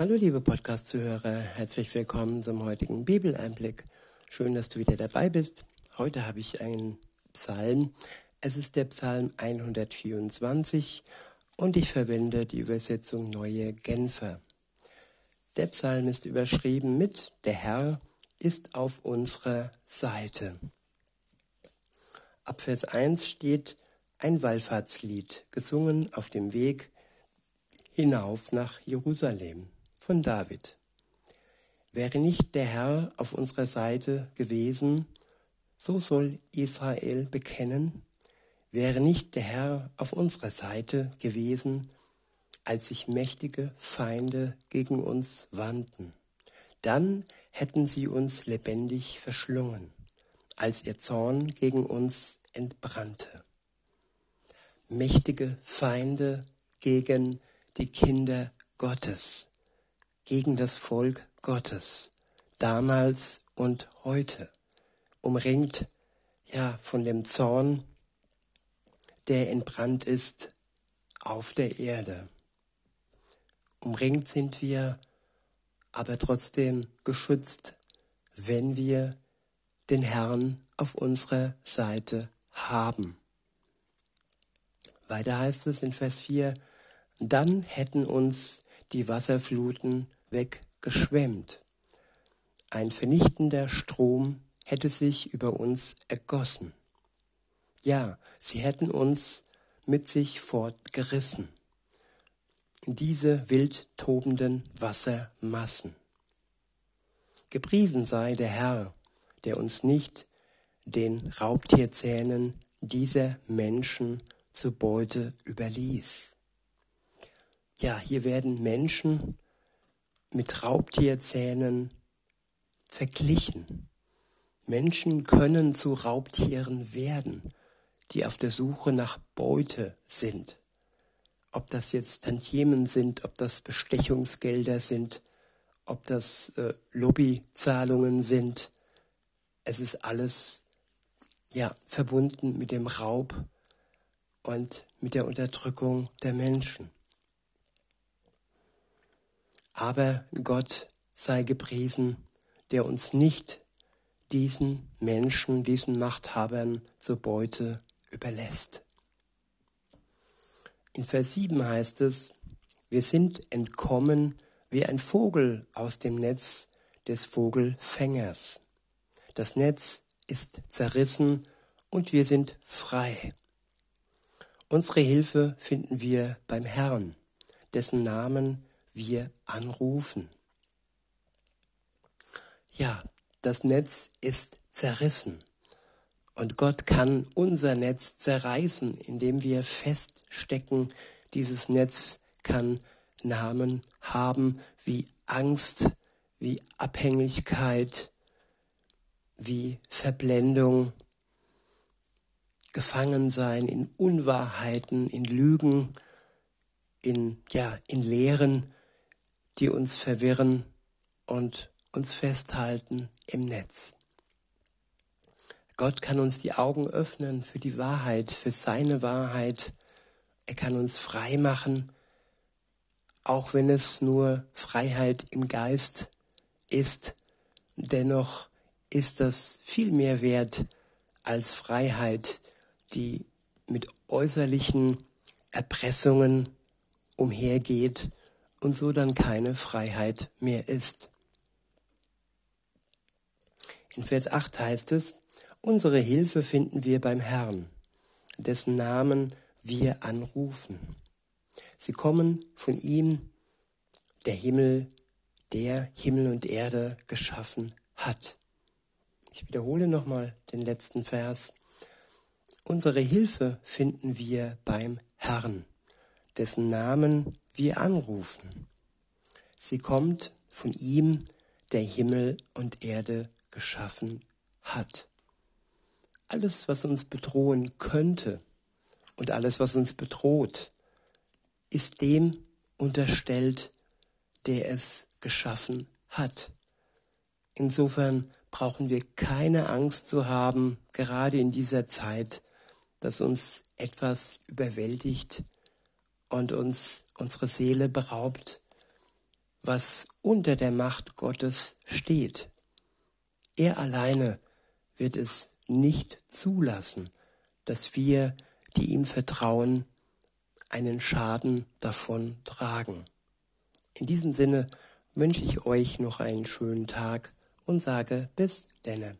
Hallo liebe Podcast-Zuhörer, herzlich willkommen zum heutigen Bibeleinblick. Schön, dass du wieder dabei bist. Heute habe ich einen Psalm. Es ist der Psalm 124 und ich verwende die Übersetzung Neue Genfer. Der Psalm ist überschrieben mit Der Herr ist auf unserer Seite. Ab Vers 1 steht ein Wallfahrtslied, gesungen auf dem Weg hinauf nach Jerusalem von David. Wäre nicht der Herr auf unserer Seite gewesen, so soll Israel bekennen, wäre nicht der Herr auf unserer Seite gewesen, als sich mächtige Feinde gegen uns wandten, dann hätten sie uns lebendig verschlungen, als ihr Zorn gegen uns entbrannte. Mächtige Feinde gegen die Kinder Gottes gegen das Volk Gottes, damals und heute, umringt ja von dem Zorn, der entbrannt ist auf der Erde. Umringt sind wir, aber trotzdem geschützt, wenn wir den Herrn auf unserer Seite haben. Weiter heißt es in Vers 4, dann hätten uns die Wasserfluten weggeschwemmt. Ein vernichtender Strom hätte sich über uns ergossen. Ja, sie hätten uns mit sich fortgerissen. Diese wild tobenden Wassermassen. Gepriesen sei der Herr, der uns nicht den Raubtierzähnen dieser Menschen zu Beute überließ. Ja, hier werden Menschen mit Raubtierzähnen verglichen. Menschen können zu Raubtieren werden, die auf der Suche nach Beute sind. Ob das jetzt Tantiemen sind, ob das Bestechungsgelder sind, ob das äh, Lobbyzahlungen sind. Es ist alles ja verbunden mit dem Raub und mit der Unterdrückung der Menschen. Aber Gott sei gepriesen, der uns nicht diesen Menschen, diesen Machthabern zur Beute überlässt. In Vers 7 heißt es, wir sind entkommen wie ein Vogel aus dem Netz des Vogelfängers. Das Netz ist zerrissen und wir sind frei. Unsere Hilfe finden wir beim Herrn, dessen Namen wir anrufen. Ja, das Netz ist zerrissen. Und Gott kann unser Netz zerreißen, indem wir feststecken. Dieses Netz kann Namen haben wie Angst, wie Abhängigkeit, wie Verblendung, Gefangensein in Unwahrheiten, in Lügen, in, ja, in Lehren, die uns verwirren und uns festhalten im Netz. Gott kann uns die Augen öffnen für die Wahrheit, für seine Wahrheit. Er kann uns frei machen, auch wenn es nur Freiheit im Geist ist. Dennoch ist das viel mehr wert als Freiheit, die mit äußerlichen Erpressungen umhergeht und so dann keine Freiheit mehr ist. In Vers 8 heißt es, unsere Hilfe finden wir beim Herrn, dessen Namen wir anrufen. Sie kommen von ihm, der Himmel, der Himmel und Erde geschaffen hat. Ich wiederhole nochmal den letzten Vers. Unsere Hilfe finden wir beim Herrn, dessen Namen wir anrufen. Sie kommt von ihm, der Himmel und Erde geschaffen hat. Alles, was uns bedrohen könnte und alles, was uns bedroht, ist dem unterstellt, der es geschaffen hat. Insofern brauchen wir keine Angst zu haben, gerade in dieser Zeit, dass uns etwas überwältigt, und uns unsere Seele beraubt, was unter der Macht Gottes steht. Er alleine wird es nicht zulassen, dass wir, die ihm vertrauen, einen Schaden davon tragen. In diesem Sinne wünsche ich euch noch einen schönen Tag und sage bis denne.